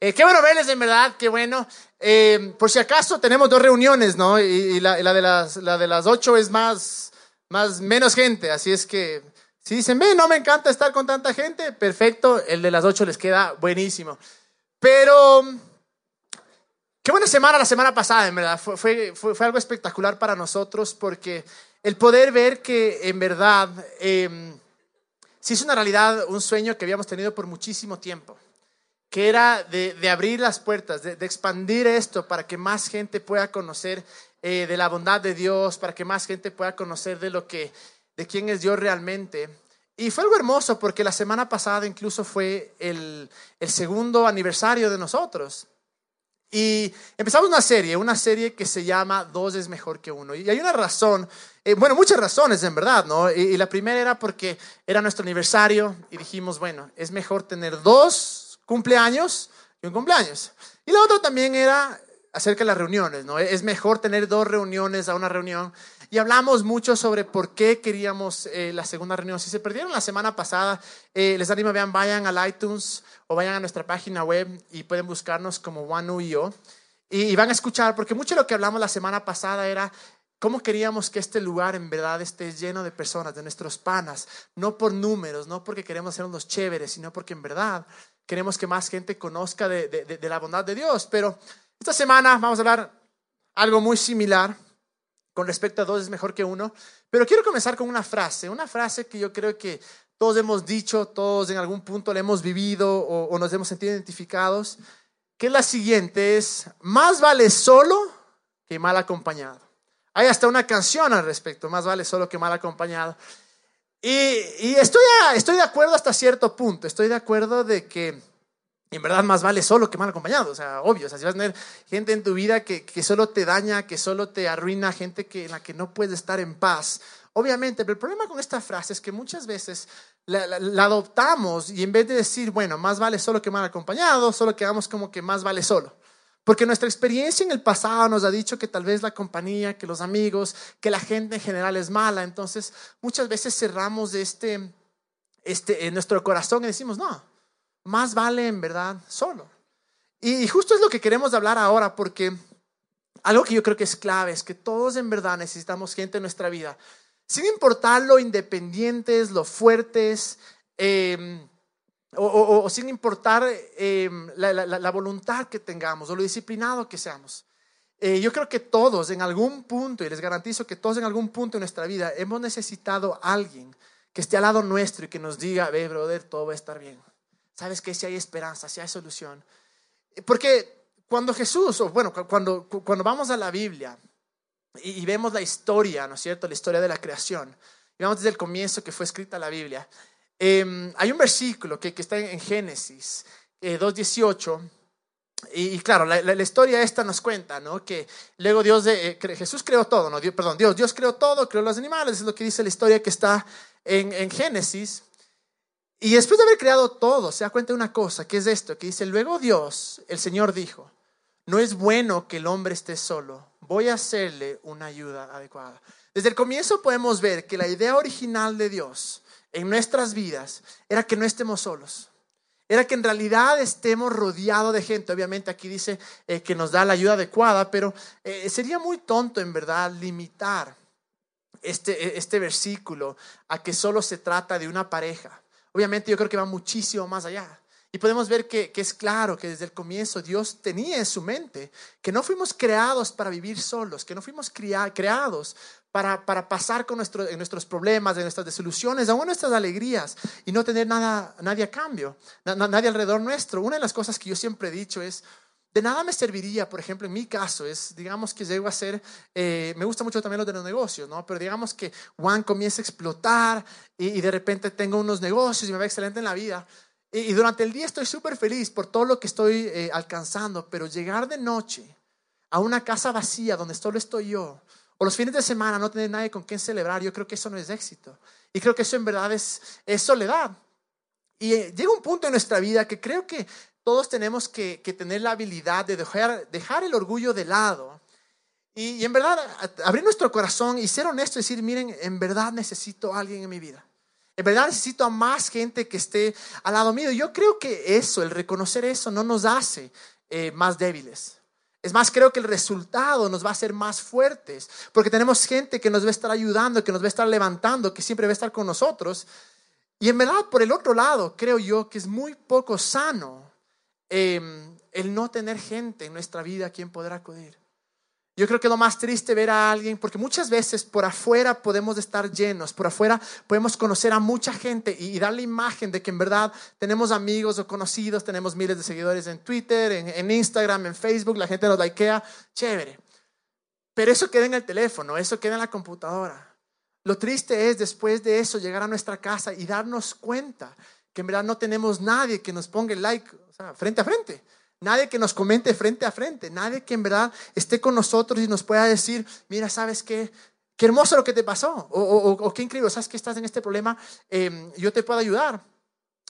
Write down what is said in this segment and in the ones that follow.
Eh, qué bueno verles, en verdad, qué bueno. Eh, por si acaso tenemos dos reuniones, ¿no? Y, la, de las, la de las ocho es más, más, menos gente, así es que si dicen, ve, no me encanta estar con tanta gente, perfecto, el de las ocho les queda buenísimo. Pero, qué buena semana la semana pasada, en verdad. Fue, fue, fue, algo espectacular para nosotros porque el poder ver que en verdad eh, sí es una realidad, un sueño que habíamos tenido por muchísimo tiempo que era de, abrir las puertas, de, expandir esto para que más gente pueda conocer eh, de la bondad de Dios, para que más gente pueda conocer de lo que, de quién es Dios realmente. Y fue algo hermoso porque la semana pasada incluso fue el, segundo aniversario de nosotros. Y empezamos una serie, una serie que se llama Dos es mejor que uno. Y hay una razón, eh, bueno, muchas razones en verdad, ¿no? y la primera era porque era nuestro aniversario y dijimos, bueno, es mejor tener dos cumpleaños y un cumpleaños. Y la otra también era acerca de las reuniones, ¿no? Es mejor tener dos reuniones a una reunión. Y hablamos mucho sobre por qué queríamos eh, la segunda reunión. Si se perdieron la semana pasada, eh, les animo, vean, vayan al iTunes o vayan a nuestra página web y pueden buscarnos como Wanu y yo. Y, y van a escuchar, porque mucho de lo que hablamos la semana pasada era ¿Cómo queríamos que este lugar en verdad esté lleno de personas, de nuestros panas? No por números, no porque queremos ser unos chéveres, sino porque en verdad queremos que más gente conozca de, la bondad de Dios. Pero esta semana vamos a hablar algo muy similar con respecto a dos es mejor que uno. Pero quiero comenzar con una frase, una frase que yo creo que todos hemos dicho, todos en algún punto la hemos vivido o, o nos hemos sentido identificados, que es la siguiente, es, más vale solo que mal acompañado. Hay hasta una canción al respecto, más vale solo que mal acompañado. Y, estoy, de acuerdo hasta cierto punto, estoy de acuerdo de que en verdad más vale solo que mal acompañado, o sea, obvio, o sea, si vas a tener gente en tu vida que, solo te daña, que solo te arruina, gente que, en la que no puedes estar en paz, obviamente, pero el problema con esta frase es que muchas veces la, adoptamos y en vez de decir, bueno, más vale solo que mal acompañado, solo quedamos como que más vale solo. Porque nuestra experiencia en el pasado nos ha dicho que tal vez la compañía, que los amigos, que la gente en general es mala. Entonces, muchas veces cerramos este, este, en nuestro corazón y decimos, no, más vale en verdad solo. Y justo es lo que queremos hablar ahora, porque algo que yo creo que es clave es que todos en verdad necesitamos gente en nuestra vida, sin importar lo independientes, lo fuertes, eh, o, sin importar em, la, voluntad que tengamos o lo disciplinado que seamos. Eh, yo creo que todos en algún punto, y les garantizo que todos en algún punto en nuestra vida hemos necesitado alguien que esté al lado nuestro y que nos diga, ve, brother, todo va a estar bien. Sabes que si hay esperanza, si hay solución. Porque cuando Jesús, o bueno, cuando, cuando vamos a la Biblia y, y vemos la historia, ¿no es cierto? La historia de la creación, y vamos desde el comienzo que fue escrita la Biblia, Em, hay un versículo que, está en Génesis eh, 2.18. Y, claro, la, la, historia esta nos cuenta, ¿no? Que luego Dios, de, eh, Jesús creó todo, ¿no? Dios, perdón, Dios, Dios creó todo, creó los animales, es lo que dice la historia que está en, en Génesis. Y después de haber creado todo, se da cuenta de una cosa, que es esto, que dice, luego Dios, el Señor dijo, no es bueno que el hombre esté solo, voy a hacerle una ayuda adecuada. Desde el comienzo podemos ver que la idea original de Dios en nuestras vidas era que no estemos solos. Era que en realidad estemos rodeados de gente. Obviamente aquí dice eh, que nos da la ayuda adecuada, pero eh, sería muy tonto en verdad limitar este, e, este versículo a que solo se trata de una pareja. Obviamente yo creo que va muchísimo más allá. Y podemos ver que, es claro que desde el comienzo Dios tenía en su mente que no fuimos creados para vivir solos, que no fuimos creados para, pasar con nuestro, nuestros problemas, en nuestras desilusiones, aún nuestras alegrías y no tener nada, nadie a cambio, nadie alrededor nuestro. Una de las cosas que yo siempre he dicho es, de nada me serviría, por ejemplo, en mi caso, es, digamos que llego a ser, eh, me gusta mucho también lo de los negocios, ¿no? Pero digamos que Juan comienza a explotar y, de repente tengo unos negocios y me va excelente en la vida. Y, durante el día estoy súper feliz por todo lo que estoy eh, alcanzando, pero llegar de noche a una casa vacía donde solo estoy yo, o los fines de semana no tener nadie con quien celebrar, yo creo que eso no es éxito. Y creo que eso en verdad es, soledad. Y eh, llega un punto en nuestra vida que creo que todos tenemos que, tener la habilidad de dejar, dejar el orgullo de lado. Y, y, en verdad abrir nuestro corazón y ser honesto y decir, miren, en verdad necesito a alguien en mi vida. En verdad necesito a más gente que esté al lado mío. Yo creo que eso, el reconocer eso, no nos hace eh, más débiles. Es más, creo que el resultado nos va a hacer más fuertes, porque tenemos gente que nos va a estar ayudando, que nos va a estar levantando, que siempre va a estar con nosotros. Y en verdad, por el otro lado, creo yo que es muy poco sano em, el no tener gente en nuestra vida a quien poder acudir. Yo creo que lo más triste ver a alguien, porque muchas veces por afuera podemos estar llenos, por afuera podemos conocer a mucha gente y, dar la imagen de que en verdad tenemos amigos o conocidos, tenemos miles de seguidores en Twitter, en, en Instagram, en Facebook, la gente nos likea, chévere. Pero eso queda en el teléfono, eso queda en la computadora. Lo triste es después de eso llegar a nuestra casa y darnos cuenta que en verdad no tenemos nadie que nos ponga el like o sea, frente a frente. Nadie que nos comente frente a frente, nadie que en verdad esté con nosotros y nos pueda decir, mira, ¿sabes qué? Qué hermoso lo que te pasó, o, qué increíble, ¿sabes que estás en este problema? Em, yo te puedo ayudar.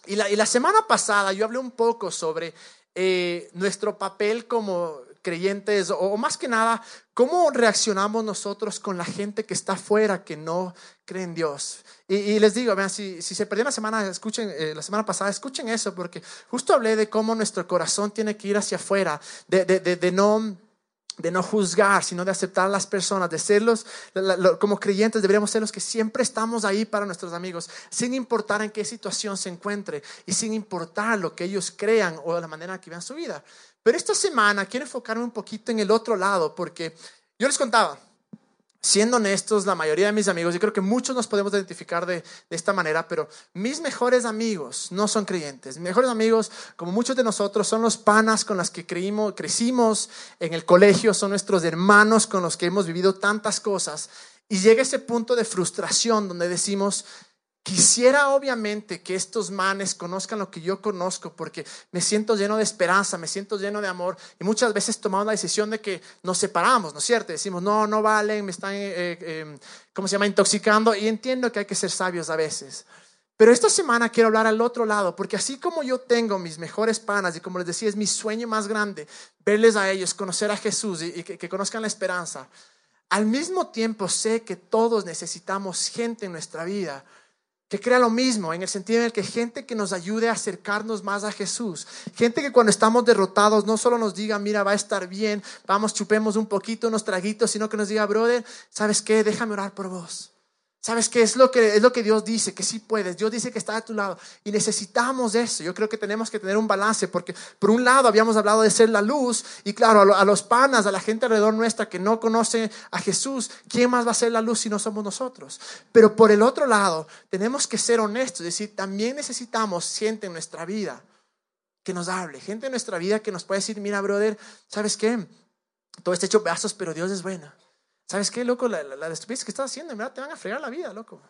Y la, y la, semana pasada yo hablé un poco sobre eh, nuestro papel como creyentes, o, más que nada, cómo reaccionamos nosotros con la gente que está afuera, que no cree en Dios. Y, les digo, vean, si, si, se perdió la semana, escuchen, eh, la semana pasada, escuchen eso, porque justo hablé de cómo nuestro corazón tiene que ir hacia afuera, de, de, de, no de no juzgar, sino de aceptar a las personas, de serlos, como creyentes deberíamos ser los que siempre estamos ahí para nuestros amigos, sin importar en qué situación se encuentre y sin importar lo que ellos crean o la manera que vean su vida. Pero esta semana quiero enfocarme un poquito en el otro lado, porque yo les contaba, siendo honestos, la mayoría de mis amigos, yo creo que muchos nos podemos identificar de, esta manera, pero mis mejores amigos no son creyentes. Mis mejores amigos, como muchos de nosotros, son los panas con los que creímos, crecimos en el colegio, son nuestros hermanos con los que hemos vivido tantas cosas. Y llega ese punto de frustración donde decimos, Quisiera obviamente que estos manes conozcan lo que yo conozco porque me siento lleno de esperanza, me siento lleno de amor y muchas veces tomamos la decisión de que nos separamos, ¿no es cierto? Decimos, no, no valen, me están, eh, eh, ¿cómo se llama?, intoxicando y entiendo que hay que ser sabios a veces. Pero esta semana quiero hablar al otro lado, porque así como yo tengo mis mejores panas y como les decía, es mi sueño más grande, verles a ellos, conocer a Jesús y, que conozcan la esperanza, al mismo tiempo sé que todos necesitamos gente en nuestra vida que crea lo mismo, en el sentido en el que gente que nos ayude a acercarnos más a Jesús, gente que cuando estamos derrotados no solo nos diga, mira, va a estar bien, vamos, chupemos un poquito, unos traguitos, sino que nos diga, brother, ¿sabes qué? Déjame orar por vos. ¿Sabes qué es lo que es lo que Dios dice? Que sí puedes. Dios dice que está a tu lado y necesitamos eso. Yo creo que tenemos que tener un balance porque por un lado habíamos hablado de ser la luz y claro, a los panas, a la gente alrededor nuestra que no conoce a Jesús, ¿quién más va a ser la luz si no somos nosotros? Pero por el otro lado, tenemos que ser honestos, es decir, también necesitamos gente en nuestra vida que nos hable, gente en nuestra vida que nos pueda decir, mira, brother, ¿sabes qué? Todo está hecho pedazos, pero Dios es bueno. ¿Sabes qué, loco? La, la, estupidez que estás haciendo, en verdad, te van a fregar la vida, loco.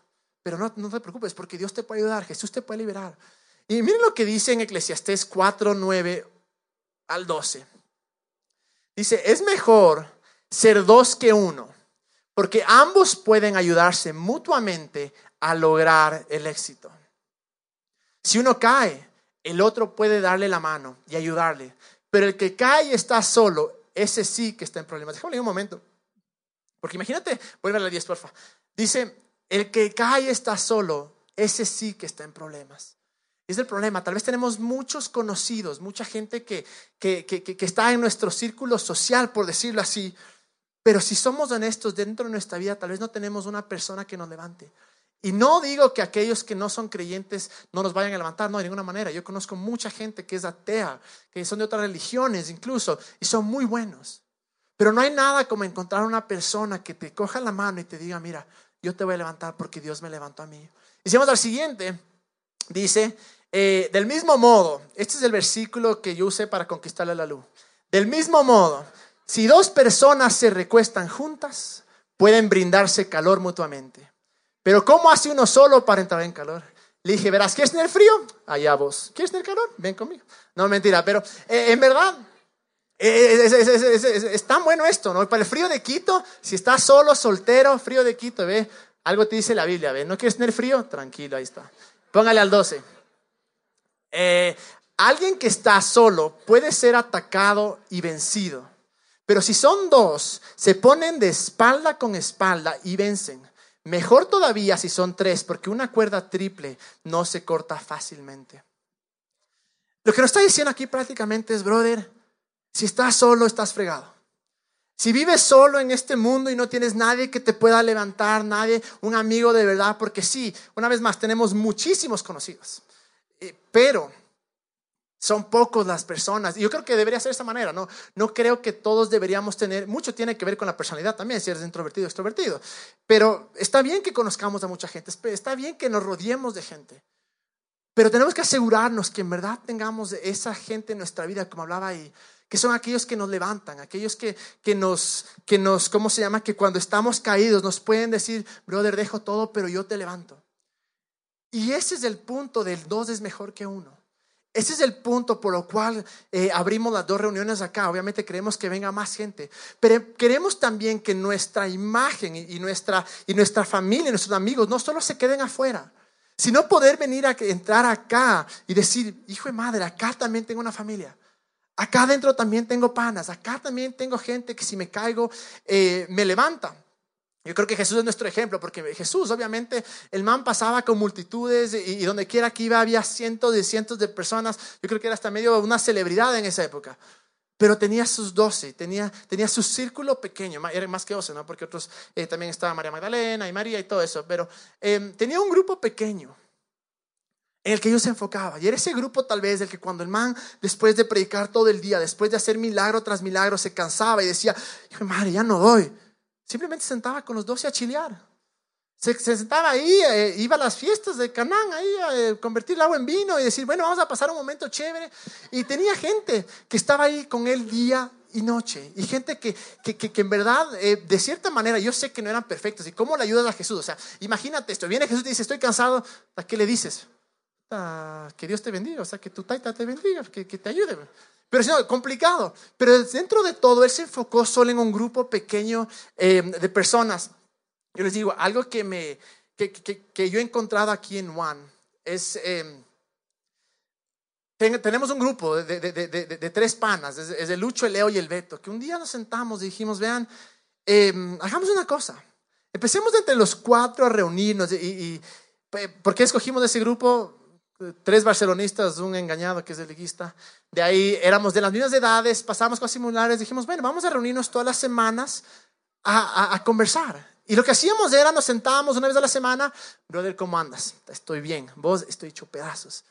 Pero no, te preocupes, porque Dios te puede ayudar, Jesús te puede liberar. Y miren lo que dice en Eclesiastés 4, 9 al 12. Dice, es mejor ser dos que uno, porque ambos pueden ayudarse mutuamente a lograr el éxito. Si uno cae, el otro puede darle la mano y ayudarle, pero el que cae y está solo, ese sí que está en problemas. Déjame un momento. Porque imagínate, vuelve a la 10, porfa. Dice, el que cae está solo, ese sí que está en problemas. Es el problema. Tal vez tenemos muchos conocidos, mucha gente que, que, que, que, está en nuestro círculo social, por decirlo así. Pero si somos honestos dentro de nuestra vida, tal vez no tenemos una persona que nos levante. Y no digo que aquellos que no son creyentes no nos vayan a levantar, no, de ninguna manera. Yo conozco mucha gente que es atea, que son de otras religiones incluso, y son muy buenos. Pero no hay nada como encontrar una persona que te coja la mano y te diga, mira, yo te voy a levantar porque Dios me levantó a mí. Hicimos al siguiente, dice, eh, del mismo modo, este es el versículo que yo usé para conquistarle la luz. Del mismo modo, si dos personas se recuestan juntas, pueden brindarse calor mutuamente. Pero ¿cómo hace uno solo para entrar en calor? Le dije, verás, ¿quieres tener frío? Allá vos. ¿Quieres tener calor? Ven conmigo. No, mentira, pero eh, en verdad, es, tan bueno esto, ¿no? Para el frío de Quito, si estás solo, soltero, frío de Quito, ve, algo te dice la Biblia, ve, ¿no quieres tener frío? Tranquilo, ahí está. Póngale al 12. Eh, alguien que está solo puede ser atacado y vencido, pero si son dos, se ponen de espalda con espalda y vencen. Mejor todavía si son tres, porque una cuerda triple no se corta fácilmente. Lo que nos está diciendo aquí prácticamente es, brother, si estás solo, estás fregado. Si vives solo en este mundo y no tienes nadie que te pueda levantar, nadie, un amigo de verdad, porque sí, una vez más, tenemos muchísimos conocidos, eh, pero son pocos las personas. Y yo creo que debería ser de esta manera, ¿no? No creo que todos deberíamos tener, mucho tiene que ver con la personalidad también, si eres introvertido o extrovertido. Pero está bien que conozcamos a mucha gente, está bien que nos rodeemos de gente. Pero tenemos que asegurarnos que en verdad tengamos esa gente en nuestra vida, como hablaba ahí, que son aquellos que nos levantan, aquellos que, que, nos, que nos, ¿cómo se llama? Que cuando estamos caídos nos pueden decir, brother, dejo todo, pero yo te levanto. Y ese es el punto del dos es mejor que uno. Ese es el punto por lo cual eh, abrimos las dos reuniones acá. Obviamente queremos que venga más gente, pero queremos también que nuestra imagen y, nuestra, y nuestra familia, nuestros amigos, no solo se queden afuera, sino poder venir a entrar acá y decir, hijo de madre, acá también tengo una familia. Acá adentro también tengo panas, acá también tengo gente que si me caigo eh, me levanta. Yo creo que Jesús es nuestro ejemplo, porque Jesús, obviamente, el man pasaba con multitudes y, donde quiera que iba había cientos y cientos de personas. Yo creo que era hasta medio una celebridad en esa época. Pero tenía sus doce, tenía, tenía su círculo pequeño, era más que doce, ¿no? Porque otros, eh, también estaba María Magdalena y María y todo eso, pero em, tenía un grupo pequeño en el que yo se enfocaba. Y era ese grupo tal vez del que cuando el man, después de predicar todo el día, después de hacer milagro tras milagro, se cansaba y decía, hijo madre, ya no doy. Simplemente se sentaba con los doce a chilear. Se, sentaba ahí, eh, iba a las fiestas de Canaán, ahí a eh, convertir el agua en vino y decir, bueno, vamos a pasar un momento chévere. Y tenía gente que estaba ahí con él día y noche. Y gente que, que, que, en verdad, eh, de cierta manera, yo sé que no eran perfectos. ¿Y cómo le ayudas a Jesús? O sea, imagínate esto. Viene Jesús y dice, estoy cansado. ¿A qué le dices? Que Dios te bendiga, o sea, que tu taita te bendiga, que, te ayude. Pero es complicado. Pero dentro de todo, él se enfocó solo en un grupo pequeño eh, de personas. Yo les digo, algo que, me, que, que, yo he encontrado aquí en One es... Eh, tenemos un grupo de, de, de, de, tres panas, es, el Lucho, el Leo y el Beto, que un día nos sentamos y dijimos, vean, eh, hagamos una cosa, empecemos entre los cuatro a reunirnos. Y, y, ¿Por qué escogimos ese grupo? Tres barcelonistas, un engañado que es el liguista. De ahí éramos de las mismas edades, pasamos cosas similares, dijimos, bueno, vamos a reunirnos todas las semanas a, a, conversar. Y lo que hacíamos era, nos sentábamos una vez a la semana, brother, ¿cómo andas? Estoy bien, vos estoy hecho pedazos.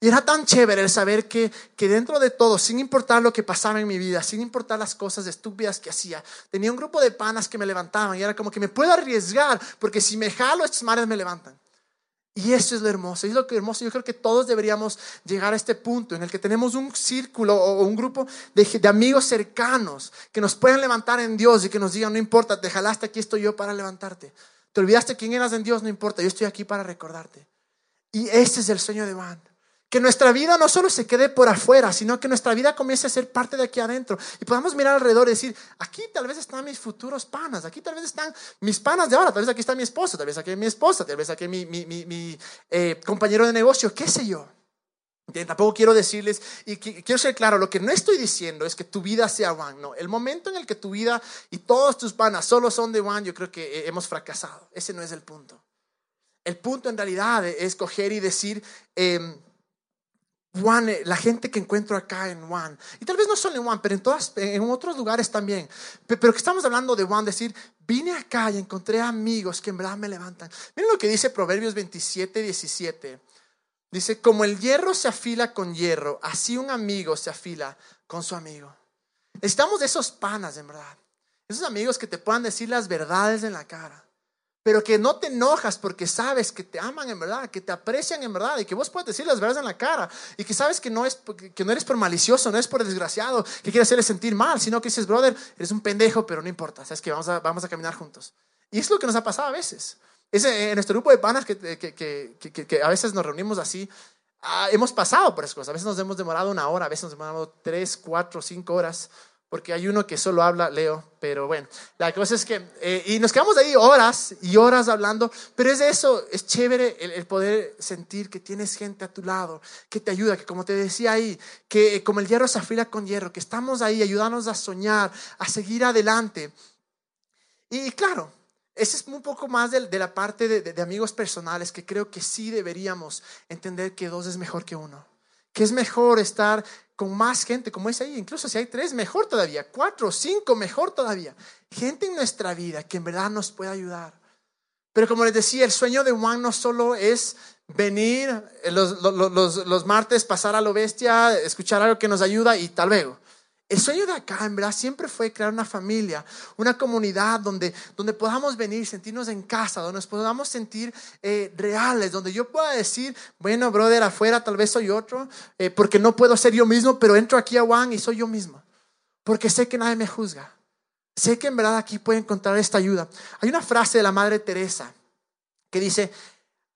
Y era tan chévere el saber que, que dentro de todo, sin importar lo que pasaba en mi vida, sin importar las cosas estúpidas que hacía, tenía un grupo de panas que me levantaban y era como que me puedo arriesgar, porque si me jalo, estos mares me levantan. Y eso es lo hermoso, es lo que hermoso. Yo creo que todos deberíamos llegar a este punto en el que tenemos un círculo o un grupo de, amigos cercanos que nos pueden levantar en Dios y que nos digan, no importa, te jalaste, aquí estoy yo para levantarte. Te olvidaste quién eras en Dios, no importa, yo estoy aquí para recordarte. Y ese es el sueño de Van. Que nuestra vida no solo se quede por afuera, sino que nuestra vida comience a ser parte de aquí adentro. Y podamos mirar alrededor y decir, aquí tal vez están mis futuros panas, aquí tal vez están mis panas de ahora, tal vez aquí está mi esposo, tal vez aquí mi esposa, tal vez aquí mi, mi, mi, eh, compañero de negocio, qué sé yo. tampoco quiero decirles, y quiero ser claro, lo que no estoy diciendo es que tu vida sea one, no. El momento en el que tu vida y todos tus panas solo son de one, yo creo que eh, hemos fracasado. Ese no es el punto. El punto en realidad es coger y decir, eh, One, la gente que encuentro acá en One, y tal vez no solo en One, pero en, todas, en otros lugares también, pero que estamos hablando de One, decir, vine acá y encontré amigos que en verdad me levantan. Miren lo que dice Proverbios 27, 17. Dice, como el hierro se afila con hierro, así un amigo se afila con su amigo. Necesitamos de esos panas, en verdad. Esos amigos que te puedan decir las verdades en la cara pero que no te enojas porque sabes que te aman en verdad, que te aprecian en verdad y que vos puedes decir las verdades en la cara y que sabes que no, es, que no eres por malicioso, no es por desgraciado, que quieres hacerle sentir mal, sino que dices, brother, eres un pendejo, pero no importa, sabes que vamos a, vamos a caminar juntos. Y es lo que nos ha pasado a veces. Es en nuestro grupo de panas que, que, que, que a veces nos reunimos así, ah, hemos pasado por esas cosas, a veces nos hemos demorado una hora, a veces nos hemos demorado tres, cuatro, cinco horas porque hay uno que solo habla Leo, pero bueno, la cosa es que, eh, y nos quedamos ahí horas y horas hablando, pero es de eso, es chévere el, poder sentir que tienes gente a tu lado, que te ayuda, que como te decía ahí, que como el hierro se afila con hierro, que estamos ahí ayudándonos a soñar, a seguir adelante. Y claro, ese es un poco más de, la parte de, amigos personales que creo que sí deberíamos entender que dos es mejor que uno. Que es mejor estar con más gente, como es ahí. Incluso si hay tres, mejor todavía. Cuatro, cinco, mejor todavía. Gente en nuestra vida que en verdad nos puede ayudar. Pero como les decía, el sueño de Juan no solo es venir los, los martes, pasar a lo bestia, escuchar algo que nos ayuda y tal vez. El sueño de acá, en verdad, siempre fue crear una familia, una comunidad donde, donde podamos venir, sentirnos en casa, donde nos podamos sentir eh, reales, donde yo pueda decir, bueno, brother, afuera tal vez soy otro, eh, porque no puedo ser yo mismo, pero entro aquí a Juan y soy yo mismo, porque sé que nadie me juzga. Sé que en verdad aquí puedo encontrar esta ayuda. Hay una frase de la Madre Teresa que dice,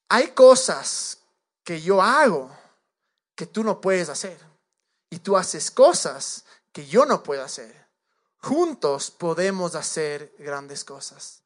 hay cosas que yo hago que tú no puedes hacer, y tú haces cosas que yo no puedo hacer. Juntos podemos hacer grandes cosas.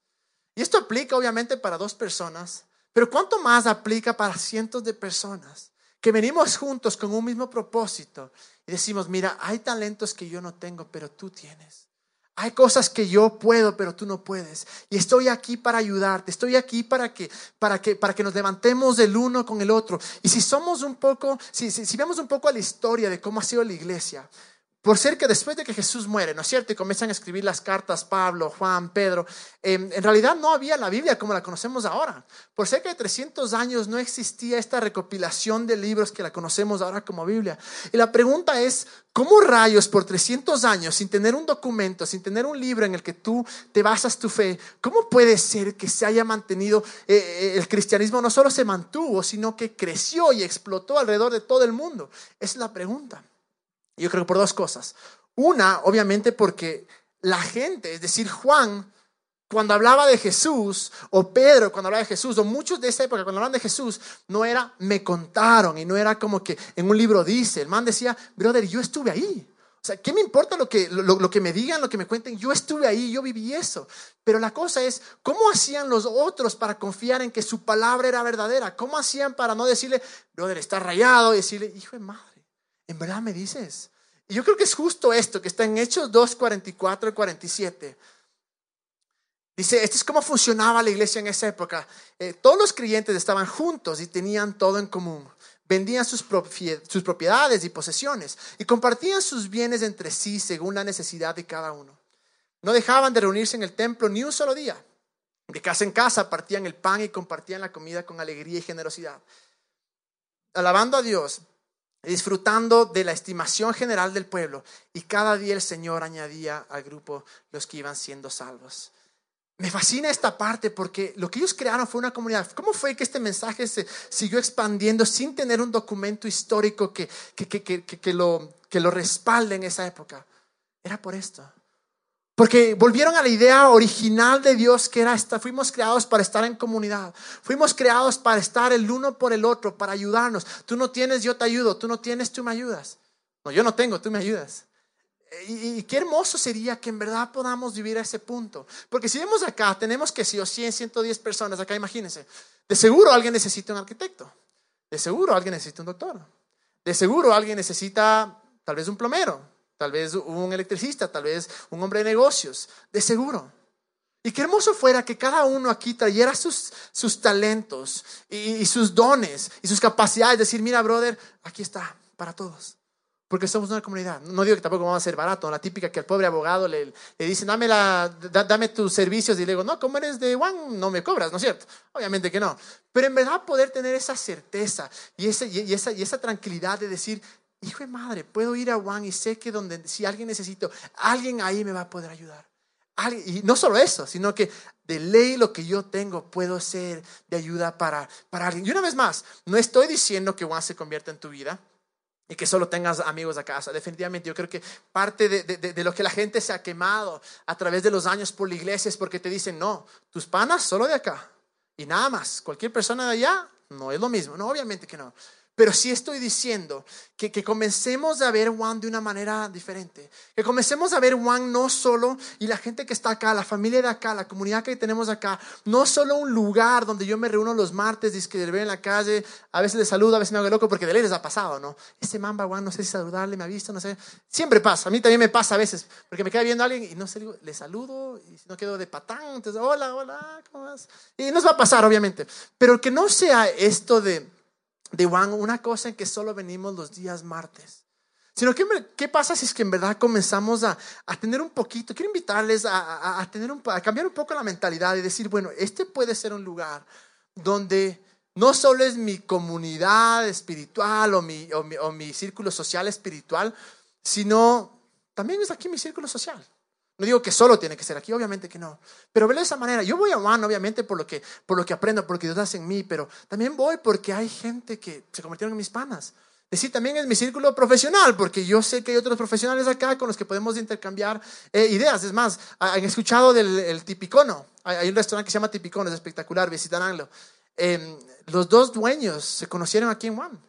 Y esto aplica obviamente para dos personas, pero ¿cuánto más aplica para cientos de personas? Que venimos juntos con un mismo propósito y decimos, mira, hay talentos que yo no tengo, pero tú tienes. Hay cosas que yo puedo, pero tú no puedes. Y estoy aquí para ayudarte. Estoy aquí para que, para que, para que nos levantemos del uno con el otro. Y si somos un poco, si, si vemos un poco a la historia de cómo ha sido la iglesia, por ser que después de que Jesús muere, ¿no es cierto? Y comienzan a escribir las cartas Pablo, Juan, Pedro, em, en realidad no había la Biblia como la conocemos ahora. Por cerca de 300 años no existía esta recopilación de libros que la conocemos ahora como Biblia. Y la pregunta es, ¿cómo rayos por 300 años, sin tener un documento, sin tener un libro en el que tú te basas tu fe, cómo puede ser que se haya mantenido, eh, eh, el cristianismo no solo se mantuvo, sino que creció y explotó alrededor de todo el mundo? Es la pregunta. Yo creo que por dos cosas. Una, obviamente porque la gente, es decir, Juan, cuando hablaba de Jesús, o Pedro cuando hablaba de Jesús, o muchos de esa época cuando hablaban de Jesús, no era me contaron y no era como que en un libro dice. El man decía, brother, yo estuve ahí. O sea, ¿qué me importa lo que, lo, que me digan, lo que me cuenten? Yo estuve ahí, yo viví eso. Pero la cosa es, ¿cómo hacían los otros para confiar en que su palabra era verdadera? ¿Cómo hacían para no decirle, brother, está rayado? Y decirle, hijo de madre ¿En verdad me dices? Y yo creo que es justo esto que está en Hechos 2, 44 y 47. Dice, esto es cómo funcionaba la iglesia en esa época. Eh, todos los creyentes estaban juntos y tenían todo en común. Vendían sus, sus propiedades y posesiones y compartían sus bienes entre sí según la necesidad de cada uno. No dejaban de reunirse en el templo ni un solo día. De casa en casa partían el pan y compartían la comida con alegría y generosidad. Alabando a Dios disfrutando de la estimación general del pueblo. Y cada día el Señor añadía al grupo los que iban siendo salvos. Me fascina esta parte porque lo que ellos crearon fue una comunidad. ¿Cómo fue que este mensaje se siguió expandiendo sin tener un documento histórico que, que, que, que lo, que lo respalde en esa época? Era por esto. Porque volvieron a la idea original de Dios que era esta, fuimos creados para estar en comunidad. Fuimos creados para estar el uno por el otro, para ayudarnos. Tú no tienes, yo te ayudo. Tú no tienes, tú me ayudas. No, yo no tengo, tú me ayudas. Y, qué hermoso sería que en verdad podamos vivir a ese punto. Porque si vemos acá, tenemos que si o 100, 110 personas acá, imagínense. De seguro alguien necesita un arquitecto. De seguro alguien necesita un doctor. De seguro alguien necesita tal vez un plomero tal vez un electricista, tal vez un hombre de negocios, de seguro. Y qué hermoso fuera que cada uno aquí trayera sus, sus talentos y, sus dones y sus capacidades. Decir, mira, brother, aquí está, para todos. Porque somos una comunidad. No digo que tampoco vamos a ser barato. La típica que al pobre abogado le, le dicen, dame, la, dame tus servicios. Y le digo, no, como eres de Juan, no me cobras, ¿no es cierto? Obviamente que no. Pero en verdad poder tener esa certeza y, ese, y, esa, y esa tranquilidad de decir, hijo de madre, puedo ir a Juan y sé que donde, si alguien necesito, alguien ahí me va a poder ayudar. y no solo eso, sino que de ley lo que yo tengo puedo ser de ayuda para, para alguien. Y una vez más, no estoy diciendo que Juan se convierta en tu vida y que solo tengas amigos a casa. Definitivamente yo creo que parte de, de, lo que la gente se ha quemado a través de los años por la iglesia es porque te dicen, no, tus panas solo de acá y nada más. Cualquier persona de allá no es lo mismo. No, obviamente que no. Pero sí estoy diciendo que, que, comencemos a ver Juan de una manera diferente. Que comencemos a ver Juan no solo, y la gente que está acá, la familia de acá, la comunidad que tenemos acá, no solo un lugar donde yo me reúno los martes, veo en la calle, a veces le saludo, a veces me hago loco, porque de ley les ha pasado, ¿no? Ese mamba Juan, no sé si saludarle, me ha visto, no sé. Siempre pasa, a mí también me pasa a veces, porque me queda viendo a alguien y no sé, le saludo, y no quedo de patán, entonces, hola, hola, ¿cómo vas? Y nos va a pasar, obviamente. Pero que no sea esto de de Juan una cosa en que solo venimos los días martes. Sino que, ¿qué pasa si es que en verdad comenzamos a, a tener un poquito, quiero invitarles a, a, tener un, a cambiar un poco la mentalidad y decir, bueno, este puede ser un lugar donde no solo es mi comunidad espiritual o mi, o mi, o mi círculo social espiritual, sino también es aquí mi círculo social. No digo que solo tiene que ser aquí, obviamente que no. Pero velo de esa manera. Yo voy a Juan, obviamente, por lo, que, por lo que aprendo, por lo que Dios hace en mí, pero también voy porque hay gente que se convirtieron en mis panas. Es decir, también es mi círculo profesional, porque yo sé que hay otros profesionales acá con los que podemos intercambiar eh, ideas. Es más, han escuchado del el Tipicono. Hay, un restaurante que se llama Tipicono, es espectacular, visitaránlo. Eh, los dos dueños se conocieron aquí en Juan.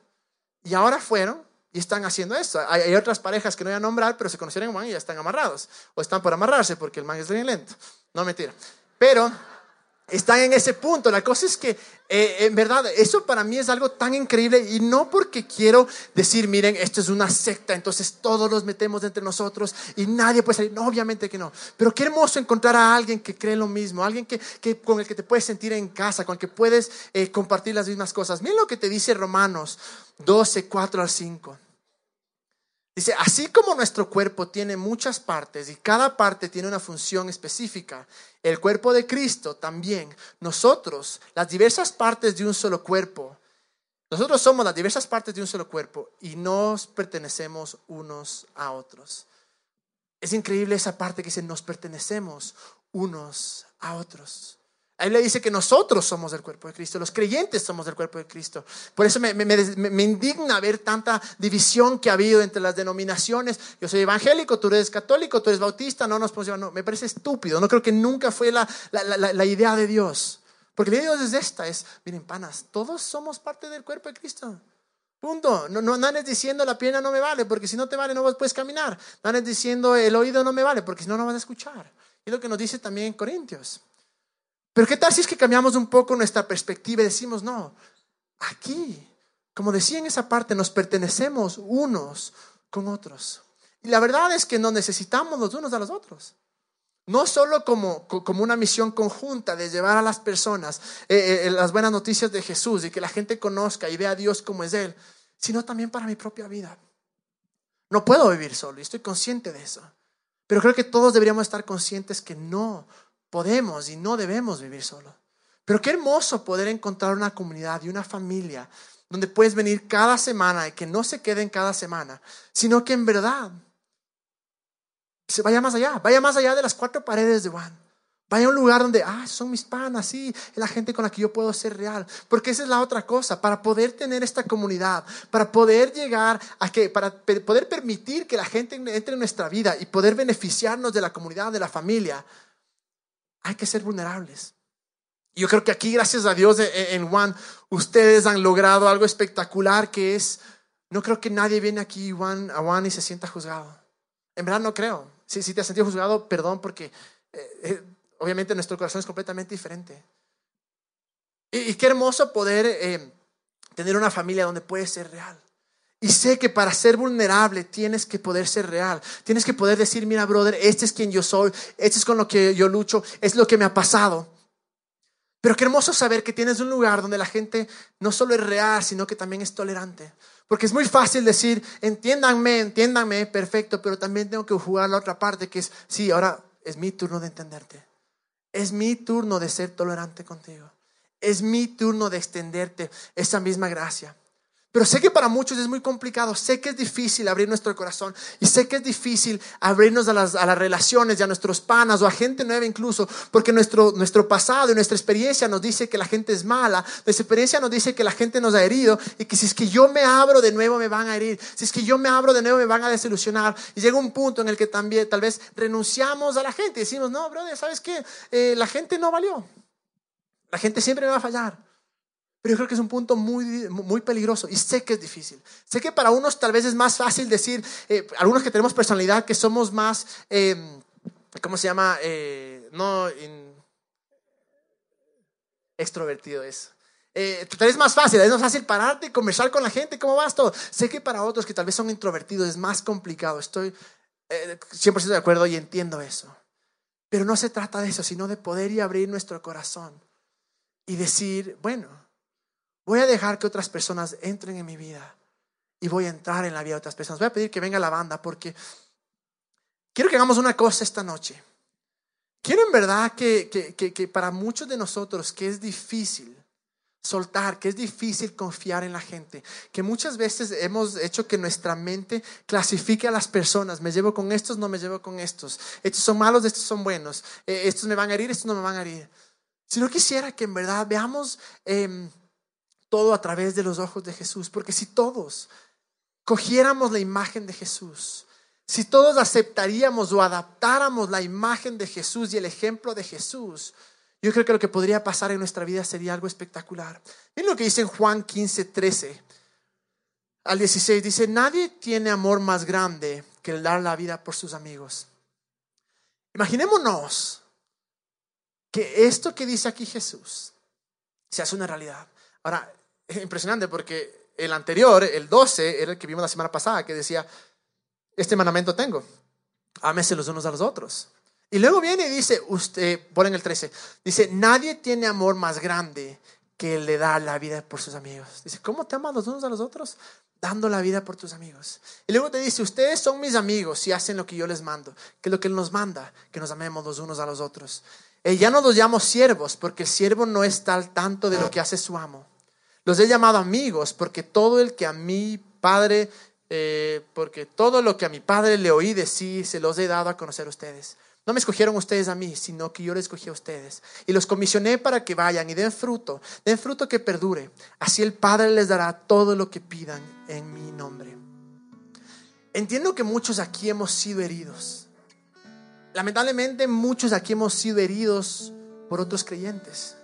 Y ahora fueron y están haciendo eso. Hay, otras parejas que no voy a nombrar, pero se conocieron en y ya están amarrados. O están por amarrarse porque el man es bien lento. No mentira. Pero están en ese punto. La cosa es que, eh, en verdad, eso para mí es algo tan increíble y no porque quiero decir, miren, esto es una secta, entonces todos los metemos entre nosotros y nadie puede salir. No, obviamente que no. Pero qué hermoso encontrar a alguien que cree lo mismo, alguien que, que con el que te puedes sentir en casa, con el que puedes eh, compartir las mismas cosas. Miren lo que te dice Romanos 12, 4 al 5. Dice, así como nuestro cuerpo tiene muchas partes y cada parte tiene una función específica, el cuerpo de Cristo también, nosotros, las diversas partes de un solo cuerpo, nosotros somos las diversas partes de un solo cuerpo y nos pertenecemos unos a otros. Es increíble esa parte que dice, nos pertenecemos unos a otros. Ahí le dice que nosotros somos del cuerpo de Cristo, los creyentes somos del cuerpo de Cristo. Por eso me, indigna ver tanta división que ha habido entre las denominaciones. Yo soy evangélico, tú eres católico, tú eres bautista, no nos podemos No, me parece estúpido. No creo que nunca fue la, la, idea de Dios. Porque la idea de Dios es esta, es, miren, panas, todos somos parte del cuerpo de Cristo. Punto. No, no, andes diciendo la pierna no me vale, porque si no te vale no puedes caminar. No andes diciendo el oído no me vale, porque si no no vas a escuchar. Y lo que nos dice también Corintios. Pero ¿qué tal si es que cambiamos un poco nuestra perspectiva y decimos, no, aquí, como decía en esa parte, nos pertenecemos unos con otros. Y la verdad es que nos necesitamos los unos a los otros. No solo como, como una misión conjunta de llevar a las personas eh, eh, las buenas noticias de Jesús y que la gente conozca y vea a Dios como es Él, sino también para mi propia vida. No puedo vivir solo y estoy consciente de eso. Pero creo que todos deberíamos estar conscientes que no podemos y no debemos vivir solo. Pero qué hermoso poder encontrar una comunidad y una familia donde puedes venir cada semana y que no se queden cada semana, sino que en verdad se vaya más allá, vaya más allá de las cuatro paredes de Juan. Vaya a un lugar donde, ah, son mis panas, sí, es la gente con la que yo puedo ser real. Porque esa es la otra cosa, para poder tener esta comunidad, para poder llegar a que, para poder permitir que la gente entre en nuestra vida y poder beneficiarnos de la comunidad, de la familia, hay que ser vulnerables. Yo creo que aquí, gracias a Dios, en Juan, ustedes han logrado algo espectacular que es, no creo que nadie viene aquí Juan, a Juan y se sienta juzgado. En verdad no creo. Si, si te has sentido juzgado, perdón, porque eh, eh, obviamente nuestro corazón es completamente diferente. Y, qué hermoso poder eh, tener una familia donde puedes ser real. Y sé que para ser vulnerable tienes que poder ser real. Tienes que poder decir, mira, brother, este es quien yo soy, este es con lo que yo lucho, es lo que me ha pasado. Pero qué hermoso saber que tienes un lugar donde la gente no solo es real, sino que también es tolerante. Porque es muy fácil decir, entiéndanme, entiéndanme, perfecto, pero también tengo que jugar la otra parte, que es, sí, ahora es mi turno de entenderte. Es mi turno de ser tolerante contigo. Es mi turno de extenderte esa misma gracia. Pero sé que para muchos es muy complicado, sé que es difícil abrir nuestro corazón y sé que es difícil abrirnos a las, a las relaciones y a nuestros panas o a gente nueva incluso, porque nuestro, nuestro pasado y nuestra experiencia nos dice que la gente es mala, nuestra experiencia nos dice que la gente nos ha herido y que si es que yo me abro de nuevo me van a herir, si es que yo me abro de nuevo me van a desilusionar y llega un punto en el que también tal vez renunciamos a la gente y decimos, no, brother, ¿sabes qué? Eh, la gente no valió, la gente siempre me va a fallar. Pero yo creo que es un punto muy, muy peligroso y sé que es difícil. Sé que para unos tal vez es más fácil decir, eh, algunos que tenemos personalidad, que somos más, em, ¿cómo se llama? Eh, no, extrovertido es. Eh, tal vez más fácil, es más fácil pararte y conversar con la gente, ¿cómo vas todo? Sé que para otros que tal vez son introvertidos es más complicado, estoy 100% de acuerdo y entiendo eso. Pero no se trata de eso, sino de poder y abrir nuestro corazón y decir, bueno, voy a dejar que otras personas entren en mi vida y voy a entrar en la vida de otras personas. Voy a pedir que venga la banda porque quiero que hagamos una cosa esta noche. Quiero en verdad que, que, que, para muchos de nosotros que es difícil soltar, que es difícil confiar en la gente, que muchas veces hemos hecho que nuestra mente clasifique a las personas, me llevo con estos, no me llevo con estos, estos son malos, estos son buenos, eh, estos me van a herir, estos no me van a herir. Si no quisiera que en verdad veamos em, todo a través de los ojos de Jesús, porque si todos cogiéramos la imagen de Jesús, si todos aceptaríamos o adaptáramos la imagen de Jesús y el ejemplo de Jesús, yo creo que lo que podría pasar en nuestra vida sería algo espectacular. Miren lo que dice en Juan 15, 13 al 16. Dice, nadie tiene amor más grande que el dar la vida por sus amigos. Imaginémonos que esto que dice aquí Jesús se hace una realidad. Ahora, es impresionante porque el anterior, el 12, era el que vimos la semana pasada, que decía, este mandamiento tengo, ámese los unos a los otros. Y luego viene y dice, usted, ponen el 13, dice, nadie tiene amor más grande que le da la vida por sus amigos. Dice, ¿cómo te aman los unos a los otros? Dando la vida por tus amigos. Y luego te dice, ustedes son mis amigos y hacen lo que yo les mando. Que es lo que Él nos manda, que nos amemos los unos a los otros. Y ya no los llamo siervos, porque el siervo no está al tanto de lo que hace su amo. Los he llamado amigos, porque todo el que a mi Padre, eh, porque todo lo que a mi Padre le oí decir, se los he dado a conocer a ustedes. No me escogieron ustedes a mí, sino que yo les escogí a ustedes. Y los comisioné para que vayan y den fruto, den fruto que perdure. Así el Padre les dará todo lo que pidan en mi nombre. Entiendo que muchos aquí hemos sido heridos lamentablemente muchos aquí hemos sido heridos por otros creyentes,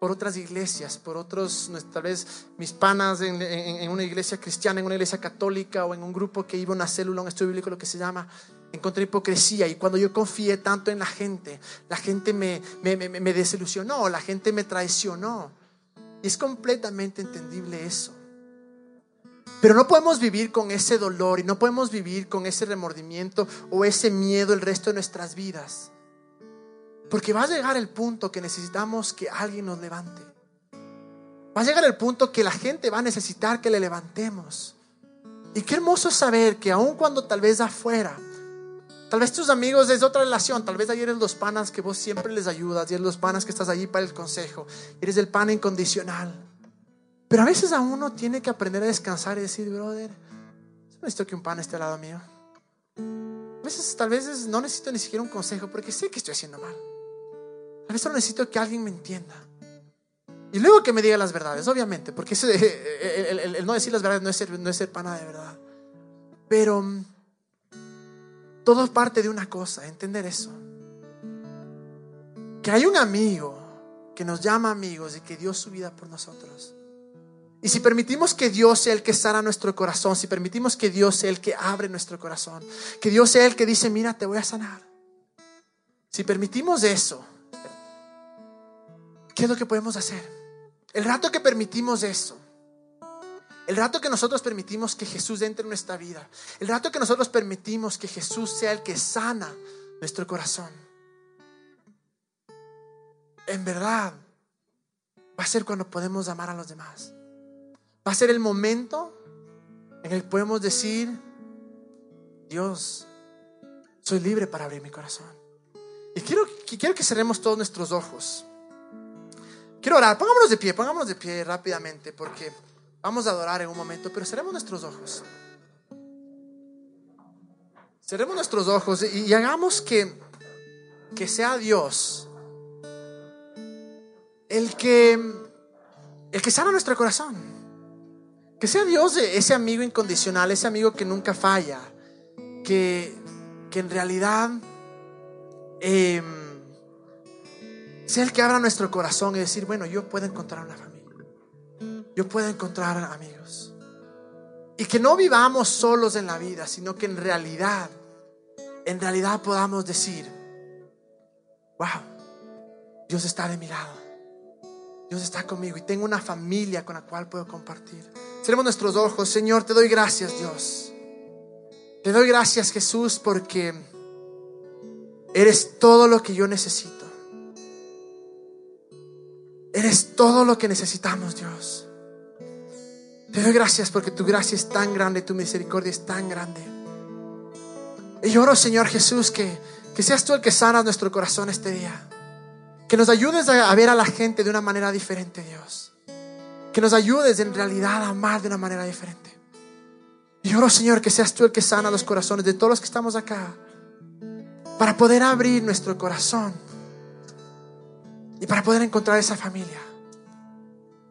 por otras iglesias, por otros, tal vez mis panas en, una iglesia cristiana, en una iglesia católica o en un grupo que iba a una célula, un estudio bíblico, lo que se llama. Encontré hipocresía y cuando yo confié tanto en la gente, la gente me, me, me desilusionó, la gente me traicionó. Y es completamente entendible eso. Pero no podemos vivir con ese dolor y no podemos vivir con ese remordimiento o ese miedo el resto de nuestras vidas. Porque va a llegar el punto que necesitamos que alguien nos levante. Va a llegar el punto que la gente va a necesitar que le levantemos. Y qué hermoso saber que aun cuando tal vez afuera, tal vez tus amigos es otra relación, tal vez ayer eres los panas que vos siempre les ayudas y eres los panas que estás allí para el consejo, eres el pan incondicional. Pero a veces a uno tiene que aprender a descansar y decir, brother, no necesito que un pan esté al lado mío. A veces, tal vez no necesito ni siquiera un consejo porque sé que estoy haciendo mal. A veces solo necesito que alguien me entienda. Y luego que me diga las verdades, obviamente, porque el, no decir las verdades no es, ser, no es ser pana de verdad. Pero mm, todo parte de una cosa, entender eso. Que hay un amigo que nos llama amigos y que dio su vida por nosotros. Y si permitimos que Dios sea el que sana nuestro corazón, si permitimos que Dios sea el que abre nuestro corazón, que Dios sea el que dice, mira, te voy a sanar. Si permitimos eso, ¿qué es lo que podemos hacer? El rato que permitimos eso, el rato que nosotros permitimos que Jesús entre en nuestra vida, el rato que nosotros permitimos que Jesús sea el que sana nuestro corazón, en verdad va a ser cuando podemos amar a los demás. Va a ser el momento en el que podemos decir, Dios, soy libre para abrir mi corazón. Y quiero, quiero que cerremos todos nuestros ojos. Quiero orar, pongámonos de pie, pongámonos de pie rápidamente porque vamos a adorar en un momento, pero cerremos nuestros ojos. Cerremos nuestros ojos y, hagamos que, que sea Dios el que, el que sana nuestro corazón. Que sea Dios ese amigo incondicional, ese amigo que nunca falla, que, que en realidad em, Sea el que abra nuestro corazón y decir, bueno, yo puedo encontrar una familia. Yo puedo encontrar amigos. Y que no vivamos solos en la vida, sino que en realidad, en realidad podamos decir, wow, Dios está de mi lado. Dios está conmigo y tengo una familia con la cual puedo compartir. Cerremos nuestros ojos. Señor, te doy gracias, Dios. Te doy gracias, Jesús, porque eres todo lo que yo necesito. Eres todo lo que necesitamos, Dios. Te doy gracias porque tu gracia es tan grande, tu misericordia es tan grande. Y oro, Señor Jesús, que, que seas tú el que sanas nuestro corazón este día. Que nos ayudes a, ver a la gente de una manera diferente, Dios. Que nos ayudes en realidad a amar de una manera diferente. Y oro, Señor, que seas tú el que sana los corazones de todos los que estamos acá. Para poder abrir nuestro corazón. Y para poder encontrar esa familia.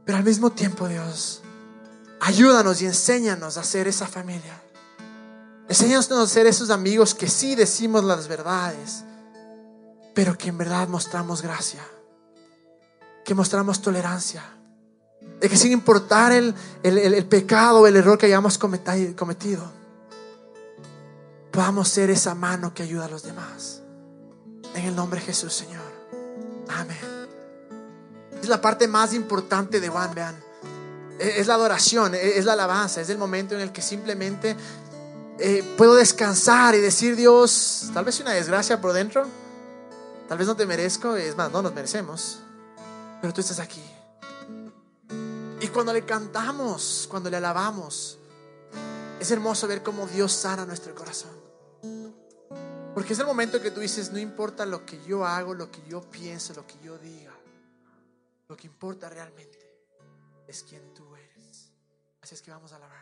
Pero al mismo tiempo, Dios, Ayúdanos y enséñanos a ser esa familia. Enséñanos a ser esos amigos que sí decimos las verdades, pero que en verdad mostramos gracia, que mostramos tolerancia, de que sin importar el, el pecado o el error que hayamos cometido, podamos ser esa mano que ayuda a los demás. En el nombre de Jesús, Señor. Amén. Es la parte más importante de Juan, vean es la adoración, es la alabanza, es el momento en el que simplemente eh, puedo descansar y decir, Dios, tal vez una desgracia por dentro, tal vez no te merezco, es más, no nos merecemos, pero tú estás aquí. Y cuando le cantamos, cuando le alabamos, es hermoso ver cómo Dios sana nuestro corazón. Porque es el momento en que tú dices, no importa lo que yo hago, lo que yo pienso, lo que yo diga, lo que importa realmente es quien tú eres. Así es que vamos a alabarle.